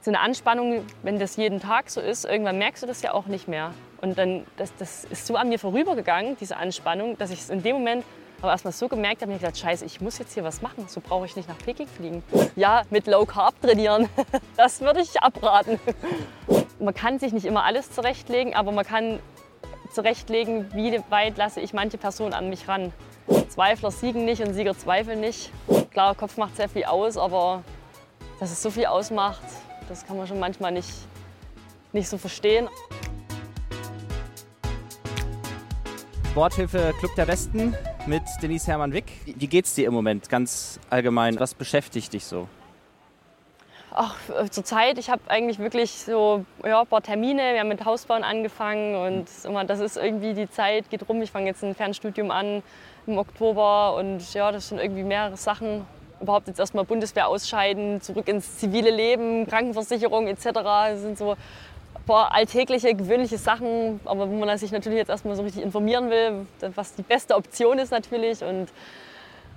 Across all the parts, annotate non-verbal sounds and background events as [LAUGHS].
so eine Anspannung, wenn das jeden Tag so ist, irgendwann merkst du das ja auch nicht mehr. Und dann, das, das ist so an mir vorübergegangen, diese Anspannung, dass ich es in dem Moment aber erstmal so gemerkt habe, mir gedacht, scheiße, ich muss jetzt hier was machen, so brauche ich nicht nach Peking fliegen. Ja, mit Low Carb trainieren, [LAUGHS] das würde ich abraten. Man kann sich nicht immer alles zurechtlegen, aber man kann zurechtlegen, wie weit lasse ich manche Personen an mich ran. Zweifler siegen nicht und Sieger zweifeln nicht. Klar, Kopf macht sehr viel aus, aber dass es so viel ausmacht, das kann man schon manchmal nicht, nicht so verstehen. Sporthilfe Club der Besten mit Denise Hermann-Wick. Wie geht's dir im Moment ganz allgemein? Was beschäftigt dich so? Ach, äh, zur Zeit, ich habe eigentlich wirklich so ja, ein paar Termine. Wir haben mit Hausbauen angefangen und das ist irgendwie die Zeit geht rum. Ich fange jetzt ein Fernstudium an im Oktober und ja, das sind irgendwie mehrere Sachen. Überhaupt jetzt erstmal Bundeswehr ausscheiden, zurück ins zivile Leben, Krankenversicherung etc. Das sind so ein paar alltägliche, gewöhnliche Sachen, aber wo man sich natürlich jetzt erstmal so richtig informieren will, was die beste Option ist natürlich. Und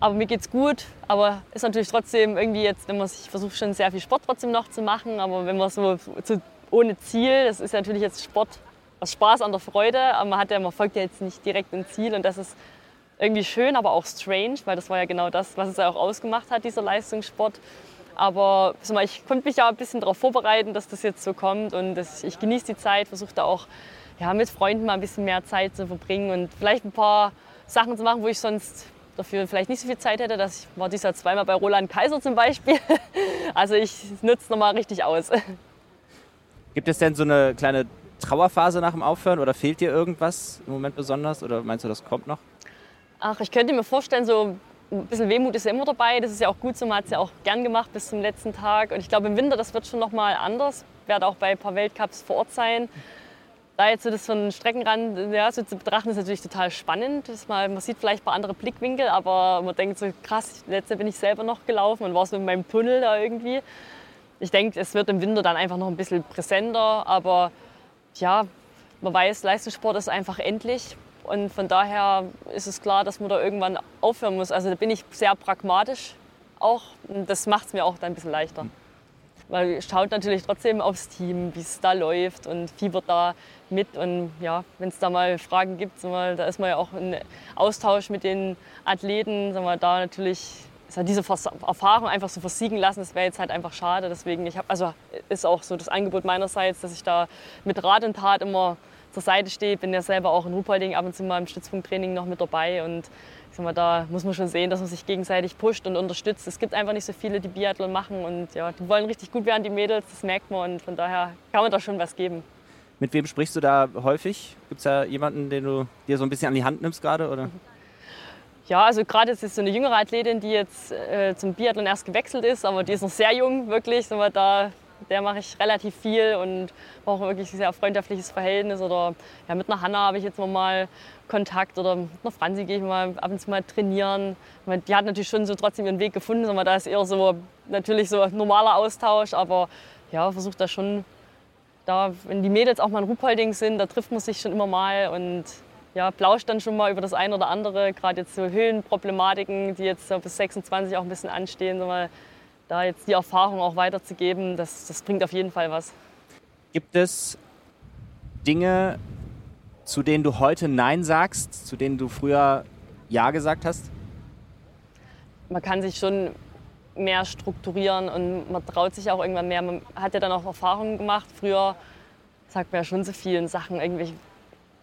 aber mir geht's gut, aber ist natürlich trotzdem irgendwie jetzt, wenn man sich versucht schon sehr viel Sport trotzdem noch zu machen, aber wenn man so, so ohne Ziel, das ist natürlich jetzt Sport aus Spaß an der Freude, aber man hat ja, man folgt ja jetzt nicht direkt ein Ziel und das ist irgendwie schön, aber auch strange, weil das war ja genau das, was es ja auch ausgemacht hat, dieser Leistungssport. Aber ich konnte mich ja ein bisschen darauf vorbereiten, dass das jetzt so kommt und ich genieße die Zeit, versuche da auch ja, mit Freunden mal ein bisschen mehr Zeit zu verbringen und vielleicht ein paar Sachen zu machen, wo ich sonst dafür vielleicht nicht so viel Zeit hätte. Das war dieses Jahr zweimal bei Roland Kaiser zum Beispiel. [LAUGHS] Also ich nutze es nochmal richtig aus. Gibt es denn so eine kleine Trauerphase nach dem Aufhören oder fehlt dir irgendwas im Moment besonders oder meinst du, das kommt noch? Ach, ich könnte mir vorstellen, so ein bisschen Wehmut ist ja immer dabei. Das ist ja auch gut so, man hat es ja auch gern gemacht bis zum letzten Tag. Und ich glaube, im Winter, das wird schon nochmal anders. Ich werde auch bei ein paar Weltcups vor Ort sein da jetzt so das von Streckenrand ja, so zu betrachten, ist natürlich total spannend. Mal, man sieht vielleicht ein paar andere Blickwinkel, aber man denkt so, krass, letzte bin ich selber noch gelaufen und war so in meinem Tunnel da irgendwie. Ich denke, es wird im Winter dann einfach noch ein bisschen präsenter, aber ja, man weiß, Leistungssport ist einfach endlich. Und von daher ist es klar, dass man da irgendwann aufhören muss. Also da bin ich sehr pragmatisch auch. Das macht es mir auch dann ein bisschen leichter. Man schaut natürlich trotzdem aufs Team, wie es da läuft und fiebert da mit. Und ja, wenn es da mal Fragen gibt, mal, da ist man ja auch in Austausch mit den Athleten, wir, da natürlich ist diese Erfahrung einfach so versiegen lassen, das wäre jetzt halt einfach schade. Deswegen, ich habe, also ist auch so das Angebot meinerseits, dass ich da mit Rat und Tat immer zur Seite stehe. Bin ja selber auch in Ruhpolding ab und zu mal im Stützpunkttraining noch mit dabei und sag mal, da muss man schon sehen, dass man sich gegenseitig pusht und unterstützt. Es gibt einfach nicht so viele, die Biathlon machen und ja, die wollen richtig gut werden, die Mädels, das merkt man und von daher kann man da schon was geben. Mit wem sprichst du da häufig? Gibt es da jemanden, den du dir so ein bisschen an die Hand nimmst gerade? Oder? Ja, also gerade ist es so eine jüngere Athletin, die jetzt äh, zum Biathlon erst gewechselt ist, aber die ist noch sehr jung, wirklich. Sind wir da der mache ich relativ viel und auch wirklich ein sehr freundschaftliches Verhältnis. Oder ja, mit einer Hanna habe ich jetzt mal Kontakt oder mit einer Franzi gehe ich mal ab und zu mal trainieren. Die hat natürlich schon so trotzdem ihren Weg gefunden, aber da ist eher so natürlich so ein normaler Austausch, aber ja, versucht da schon, da, wenn die Mädels auch mal in Ruhpolding sind, da trifft man sich schon immer mal und ja, plauscht dann schon mal über das eine oder andere, gerade jetzt so Höhenproblematiken, die jetzt so bis 26 auch ein bisschen anstehen, so mal da jetzt die Erfahrung auch weiterzugeben, das, das bringt auf jeden Fall was. Gibt es Dinge, zu denen du heute Nein sagst, zu denen du früher Ja gesagt hast? Man kann sich schon mehr strukturieren und man traut sich auch irgendwann mehr. Man hat ja dann auch Erfahrungen gemacht. Früher sagt man ja schon so vielen Sachen, irgendwelche,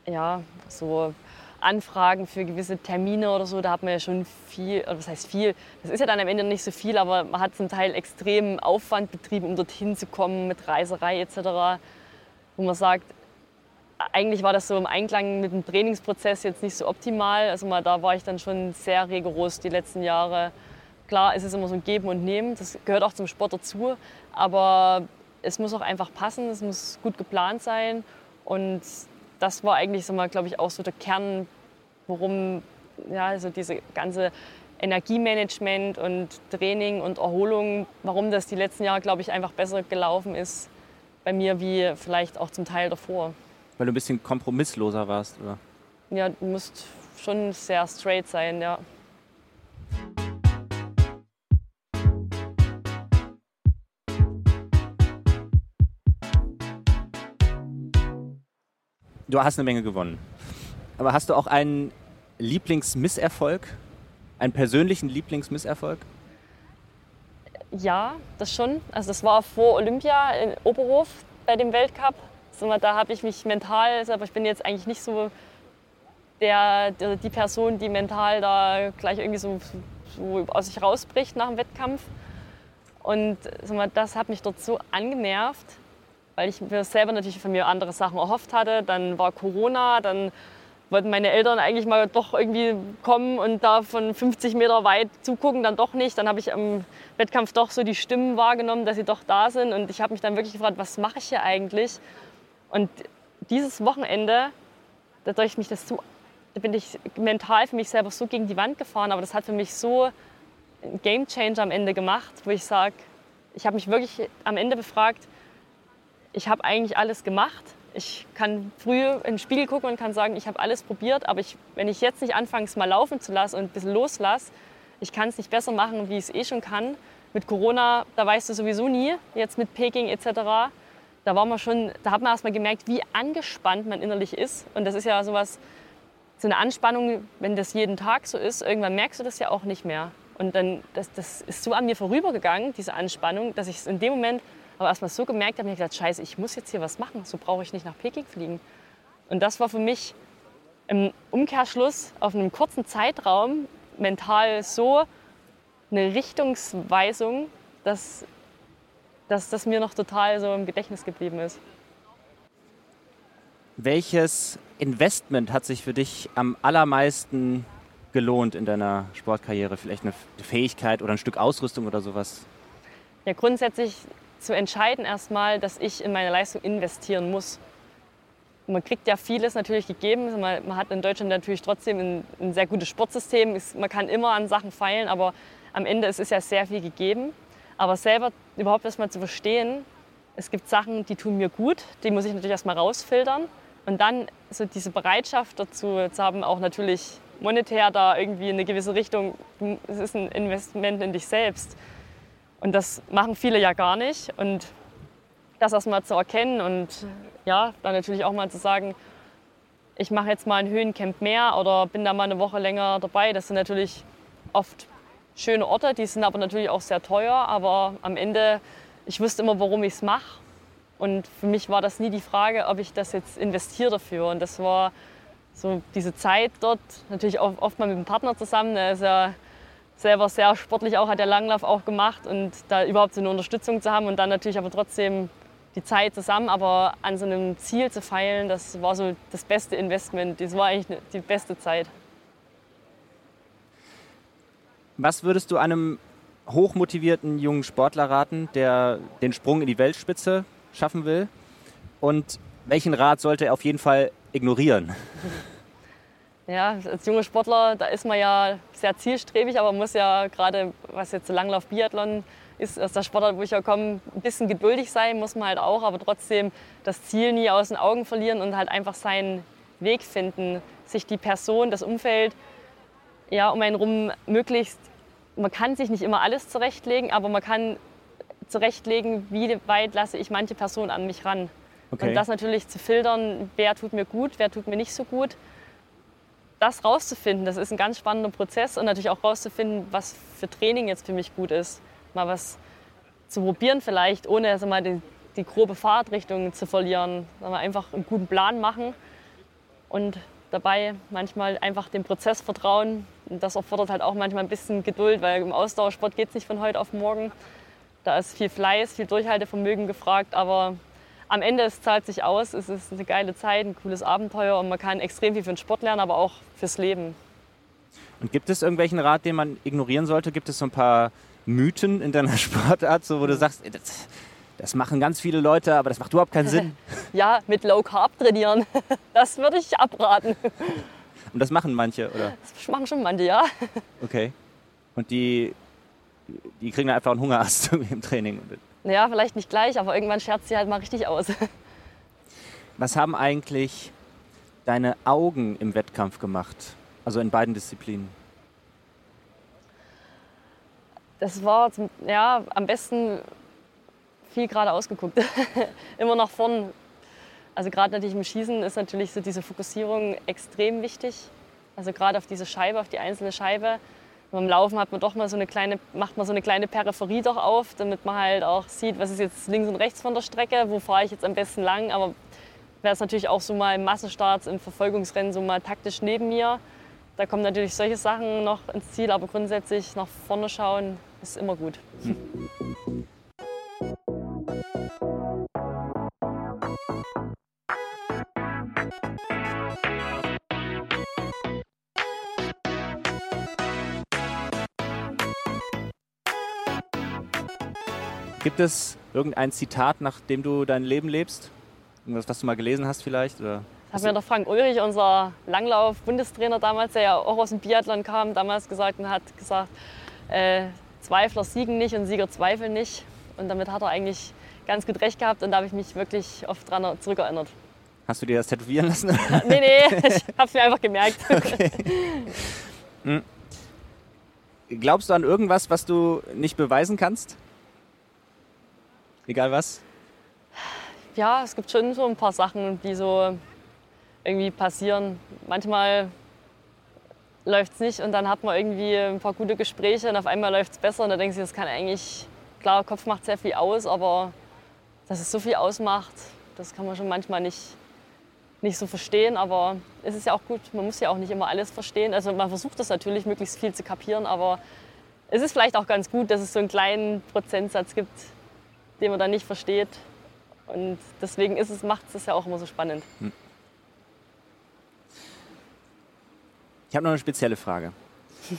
ja, so Anfragen für gewisse Termine oder so, da hat man ja schon viel, oder was heißt viel, das ist ja dann am Ende nicht so viel, aber man hat zum Teil extremen Aufwand betrieben, um dorthin zu kommen mit Reiserei etc., wo man sagt, eigentlich war das so im Einklang mit dem Trainingsprozess jetzt nicht so optimal. Also mal, da war ich dann schon sehr rigoros die letzten Jahre. Klar, es ist immer so ein Geben und Nehmen, das gehört auch zum Sport dazu, aber es muss auch einfach passen, es muss gut geplant sein und das war eigentlich, so mal, glaube ich, auch so der Kern, worum ja, also diese ganze Energiemanagement und Training und Erholung, warum das die letzten Jahre, glaube ich, einfach besser gelaufen ist bei mir wie vielleicht auch zum Teil davor. Weil du ein bisschen kompromissloser warst, oder? Ja, du musst schon sehr straight sein, ja. Du hast eine Menge gewonnen. Aber hast du auch einen Lieblingsmisserfolg? Einen persönlichen Lieblingsmisserfolg? Ja, das schon. Also das war vor Olympia in Oberhof bei dem Weltcup. Da habe ich mich mental, aber ich bin jetzt eigentlich nicht so der, der, die Person, die mental da gleich irgendwie so, so aus sich rausbricht nach dem Wettkampf. Und das hat mich dort so angenervt, weil ich mir selber natürlich von mir andere Sachen erhofft hatte. Dann war Corona, dann wollten meine Eltern eigentlich mal doch irgendwie kommen und da von 50 Meter weit zugucken, dann doch nicht. Dann habe ich am Wettkampf doch so die Stimmen wahrgenommen, dass sie doch da sind. Und ich habe mich dann wirklich gefragt, was mache ich hier eigentlich? Und dieses Wochenende, dadurch mich das so, da bin ich mental für mich selber so gegen die Wand gefahren, aber das hat für mich so ein Game Changer am Ende gemacht, wo ich sage, ich habe mich wirklich am Ende befragt, ich habe eigentlich alles gemacht. Ich kann früh in den Spiegel gucken und kann sagen, ich habe alles probiert, aber ich, wenn ich jetzt nicht anfange, es mal laufen zu lassen und ein bisschen loslasse, ich kann es nicht besser machen, wie ich es eh schon kann. Mit Corona, da weißt du sowieso nie, jetzt mit Peking etc. Da war man schon, da hat man erst mal gemerkt, wie angespannt man innerlich ist. Und das ist ja sowas, so eine Anspannung, wenn das jeden Tag so ist, irgendwann merkst du das ja auch nicht mehr. Und dann, das, das ist so an mir vorübergegangen, diese Anspannung, dass ich es in dem Moment aber erst mal so gemerkt habe, ich gesagt, scheiße, ich muss jetzt hier was machen, so brauche ich nicht nach Peking fliegen. Und das war für mich im Umkehrschluss auf einem kurzen Zeitraum mental so eine Richtungsweisung, dass, dass das mir noch total so im Gedächtnis geblieben ist. Welches Investment hat sich für dich am allermeisten gelohnt in deiner Sportkarriere? Vielleicht eine Fähigkeit oder ein Stück Ausrüstung oder sowas? Ja, grundsätzlich zu entscheiden erstmal, dass ich in meine Leistung investieren muss. man kriegt ja vieles natürlich gegeben. Man, hat in Deutschland natürlich trotzdem ein, ein sehr gutes Sportsystem. man kann immer an Sachen feilen, aber am Ende ist es ja sehr viel gegeben. Aber selber überhaupt erstmal zu verstehen, es gibt Sachen, die tun mir gut, die muss ich natürlich erstmal rausfiltern. Und dann so diese Bereitschaft dazu zu haben, auch natürlich monetär da irgendwie in eine gewisse Richtung, es ist ein Investment in dich selbst. Und das machen viele ja gar nicht. Und das erstmal zu erkennen und ja, dann natürlich auch mal zu sagen, ich mache jetzt mal ein Höhencamp mehr oder bin da mal eine Woche länger dabei. Das sind natürlich oft schöne Orte, die sind aber natürlich auch sehr teuer. Aber am Ende, ich wusste immer, warum ich es mache. Und für mich war das nie die Frage, ob ich das jetzt investiere dafür. Und das war so diese Zeit dort, natürlich auch oft mal mit dem Partner zusammen. Der ist ja selber sehr sportlich auch, hat der Langlauf auch gemacht und da überhaupt so eine Unterstützung zu haben und dann natürlich aber trotzdem die Zeit zusammen, aber an so einem Ziel zu feilen, das war so das beste Investment. Das war eigentlich die beste Zeit. Was würdest du einem hochmotivierten jungen Sportler raten, der den Sprung in die Weltspitze schaffen will? Und welchen Rat sollte er auf jeden Fall ignorieren? [LAUGHS] Ja, als junger Sportler, da ist man ja sehr zielstrebig, aber man muss ja gerade, was jetzt Langlauf Biathlon ist, aus der Sportart, wo ich ja komme, ein bisschen geduldig sein, muss man halt auch, aber trotzdem das Ziel nie aus den Augen verlieren und halt einfach seinen Weg finden, sich die Person, das Umfeld, ja, um einen rum möglichst, man kann sich nicht immer alles zurechtlegen, aber man kann zurechtlegen, wie weit lasse ich manche Personen an mich ran. Okay. Und das natürlich zu filtern, wer tut mir gut, wer tut mir nicht so gut das rauszufinden, das ist ein ganz spannender Prozess und natürlich auch rauszufinden, was für Training jetzt für mich gut ist. Mal was zu probieren vielleicht, ohne also mal die, die grobe Fahrtrichtung zu verlieren. Mal einfach einen guten Plan machen und dabei manchmal einfach dem Prozess vertrauen. Und das erfordert halt auch manchmal ein bisschen Geduld, weil im Ausdauersport geht es nicht von heute auf morgen. Da ist viel Fleiß, viel Durchhaltevermögen gefragt, aber am Ende es zahlt sich aus, es ist eine geile Zeit, ein cooles Abenteuer und man kann extrem viel für den Sport lernen, aber auch fürs Leben. Und gibt es irgendwelchen Rat, den man ignorieren sollte? Gibt es so ein paar Mythen in deiner [LAUGHS] Sportart, so, wo du sagst, das, das machen ganz viele Leute, aber das macht überhaupt keinen Sinn? [LAUGHS] ja, mit Low Carb trainieren, [LAUGHS] das würde ich abraten. Und das machen manche, oder? Das machen schon manche, ja. Okay. Und die, die kriegen dann einfach einen Hungerast im Training. Ja, vielleicht nicht gleich, aber irgendwann scherzt sie halt mal richtig aus. [LAUGHS] Was haben eigentlich deine Augen im Wettkampf gemacht? Also in beiden Disziplinen? Das war ja, am besten viel gerade ausgeguckt. [LAUGHS] Immer nach vorn. Also gerade natürlich im Schießen ist natürlich so diese Fokussierung extrem wichtig. Also gerade auf diese Scheibe, auf die einzelne Scheibe. Beim Laufen hat man doch mal so eine kleine, macht man so eine kleine Peripherie doch auf, damit man halt auch sieht, was ist jetzt links und rechts von der Strecke, wo fahre ich jetzt am besten lang. Aber wäre es natürlich auch so mal im Massenstarts, im Verfolgungsrennen so mal taktisch neben mir. Da kommen natürlich solche Sachen noch ins Ziel, aber grundsätzlich nach vorne schauen ist immer gut. [LAUGHS] Gibt es irgendein Zitat, nach dem du dein Leben lebst? Irgendwas, was du mal gelesen hast vielleicht? Oder? Das hat mir der Frank Ulrich, unser Langlauf-Bundestrainer damals, der ja auch aus dem Biathlon kam, damals gesagt und hat gesagt, äh, Zweifler siegen nicht und Sieger zweifeln nicht. Und damit hat er eigentlich ganz gut recht gehabt und da habe ich mich wirklich oft dran zurückerinnert. Hast du dir das tätowieren lassen? [LAUGHS] nee, nee, [LAUGHS] ich habe es mir einfach gemerkt. Okay. [LAUGHS] Hm. Glaubst du an irgendwas, was du nicht beweisen kannst? Egal was? Ja, es gibt schon so ein paar Sachen, die so irgendwie passieren. Manchmal läuft es nicht und dann hat man irgendwie ein paar gute Gespräche und auf einmal läuft es besser und da denkt sich, das kann eigentlich, klar, Kopf macht sehr viel aus, aber dass es so viel ausmacht, das kann man schon manchmal nicht, nicht so verstehen, aber es ist ja auch gut, man muss ja auch nicht immer alles verstehen. Also man versucht das natürlich, möglichst viel zu kapieren, aber es ist vielleicht auch ganz gut, dass es so einen kleinen Prozentsatz gibt, den man dann nicht versteht. Und deswegen ist es, macht es ja auch immer so spannend. Hm. Ich habe noch eine spezielle Frage. [LAUGHS]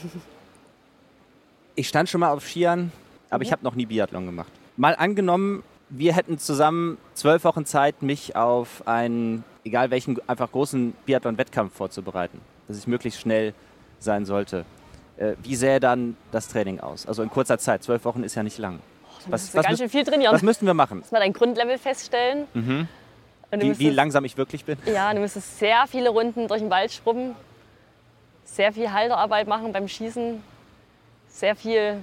Ich stand schon mal auf Skiern, aber ich mhm. habe noch nie Biathlon gemacht. Mal angenommen, wir hätten zusammen zwölf Wochen Zeit, mich auf einen, egal welchen, einfach großen Biathlon-Wettkampf vorzubereiten, dass ich möglichst schnell sein sollte. Äh, wie sähe dann das Training aus? Also in kurzer Zeit, zwölf Wochen ist ja nicht lang. Was, was, ganz schön viel trainieren. Was müssten wir machen? Mal dein Grundlevel feststellen. Mhm. Wie, wie, langsam ich wirklich bin? Ja, du müsstest sehr viele Runden durch den Wald schrubben, sehr viel Halterarbeit machen beim Schießen, sehr viel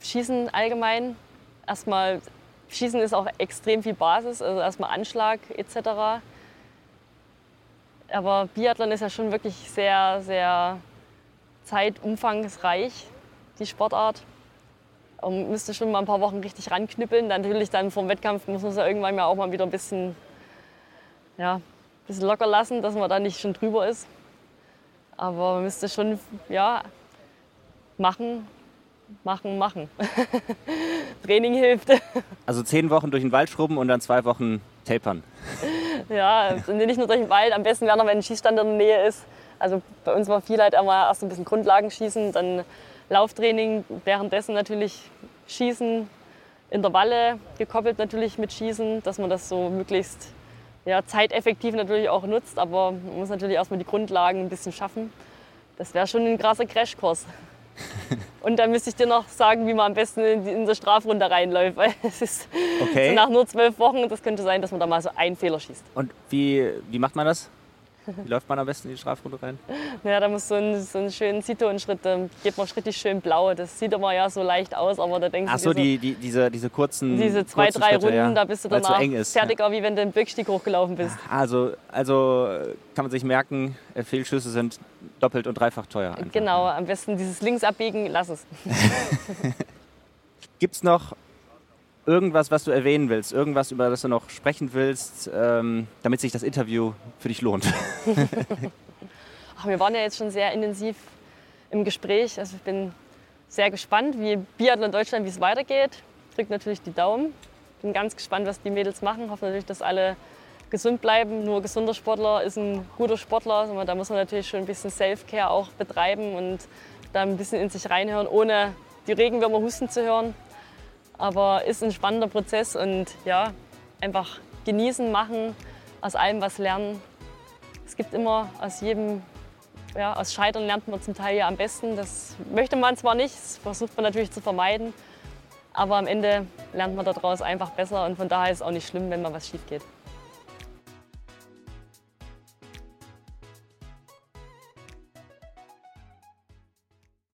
Schießen allgemein. Erstmal, Schießen ist auch extrem viel Basis, also erstmal Anschlag etc. Aber Biathlon ist ja schon wirklich sehr, sehr zeitumfangreich, die Sportart. Und müsste schon mal ein paar Wochen richtig ranknüppeln. Dann natürlich dann vor dem Wettkampf muss man es ja irgendwann mal auch mal wieder ein bisschen, ja, ein bisschen locker lassen, dass man da nicht schon drüber ist. Aber man müsste schon ja, machen, machen, machen. [LAUGHS] Training hilft. [LAUGHS] Also zehn Wochen durch den Wald schrubben und dann zwei Wochen tapern. [LAUGHS] Ja, nicht nur durch den Wald, am besten wäre noch, wenn ein Schießstand in der Nähe ist. Also bei uns war viel halt einmal erst ein bisschen Grundlagenschießen, dann Lauftraining, währenddessen natürlich Schießen, Intervalle gekoppelt natürlich mit Schießen, dass man das so möglichst ja, zeiteffektiv natürlich auch nutzt, aber man muss natürlich erstmal die Grundlagen ein bisschen schaffen. Das wäre schon ein krasser Crashkurs. [LAUGHS] Und dann müsste ich dir noch sagen, wie man am besten in, die, in der Strafrunde reinläuft. Weil es ist okay. so nach nur zwölf Wochen, das könnte sein, dass man da mal so einen Fehler schießt. Und wie, wie macht man das? Wie läuft man am besten in die Strafrunde rein? Ja, da muss so ein, so einen schönen Zito-Schritt, da geht man richtig schön blau. Das sieht immer ja so leicht aus, aber da denkst Ach so, du die, die, diese, diese kurzen Diese zwei, kurzen drei Schritte, Runden, ja, da bist du danach ist, fertiger, ja. wie wenn du den Böckstieg hochgelaufen bist. Also, also kann man sich merken, äh, Fehlschüsse sind doppelt und dreifach teuer. Einfach. Genau, am besten dieses Links abbiegen, lass es. [LAUGHS] Gibt es noch irgendwas, was du erwähnen willst, irgendwas, über das du noch sprechen willst, ähm, damit sich das Interview für dich lohnt? [LAUGHS] Ach, wir waren ja jetzt schon sehr intensiv im Gespräch. Also ich bin sehr gespannt, wie Biathlon Deutschland, wie es weitergeht. Drückt natürlich die Daumen. Bin ganz gespannt, was die Mädels machen. Hoffe natürlich, dass alle gesund bleiben. Nur gesunder Sportler ist ein guter Sportler. Da muss man natürlich schon ein bisschen Self-Care auch betreiben und da ein bisschen in sich reinhören, ohne die Regenwürmer husten zu hören. Aber ist ein spannender Prozess und ja, einfach genießen, machen, aus allem was lernen. Es gibt immer aus jedem, ja, aus Scheitern lernt man zum Teil ja am besten. Das möchte man zwar nicht, das versucht man natürlich zu vermeiden, aber am Ende lernt man daraus einfach besser und von daher ist es auch nicht schlimm, wenn mal was schief geht.